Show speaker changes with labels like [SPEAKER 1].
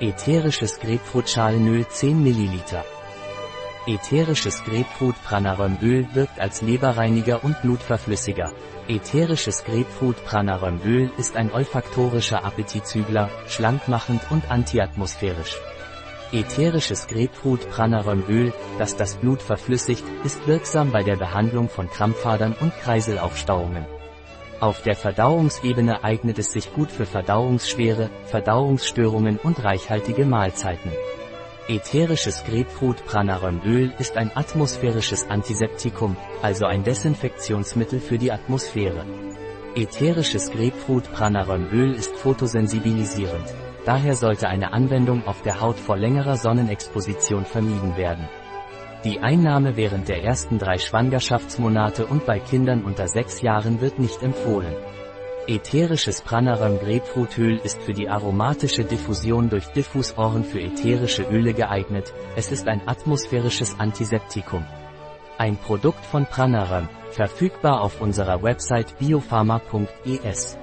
[SPEAKER 1] Ätherisches Grapefruitschalenöl 10 ml. Ätherisches Grapefruit Pranarömöl wirkt als Leberreiniger und Blutverflüssiger. Ätherisches Grapefruit Pranarömöl ist ein olfaktorischer Appetitzügler, schlankmachend und antiatmosphärisch. Ätherisches Grapefruit Pranarömöl, das das Blut verflüssigt, ist wirksam bei der Behandlung von Krampfadern und Kreiselaufstauungen. Auf der Verdauungsebene eignet es sich gut für verdauungsschwere, Verdauungsstörungen und reichhaltige Mahlzeiten. Ätherisches Grapefruit Pranarömöl ist ein atmosphärisches Antiseptikum, also ein Desinfektionsmittel für die Atmosphäre. Ätherisches Grapefruit Pranarömöl ist photosensibilisierend. Daher sollte eine Anwendung auf der Haut vor längerer Sonnenexposition vermieden werden. Die Einnahme während der ersten drei Schwangerschaftsmonate und bei Kindern unter sechs Jahren wird nicht empfohlen. Ätherisches Pranarum Grapefruitöl ist für die aromatische Diffusion durch Diffusoren für ätherische Öle geeignet, es ist ein atmosphärisches Antiseptikum. Ein Produkt von Pranarum, verfügbar auf unserer Website biopharma.es.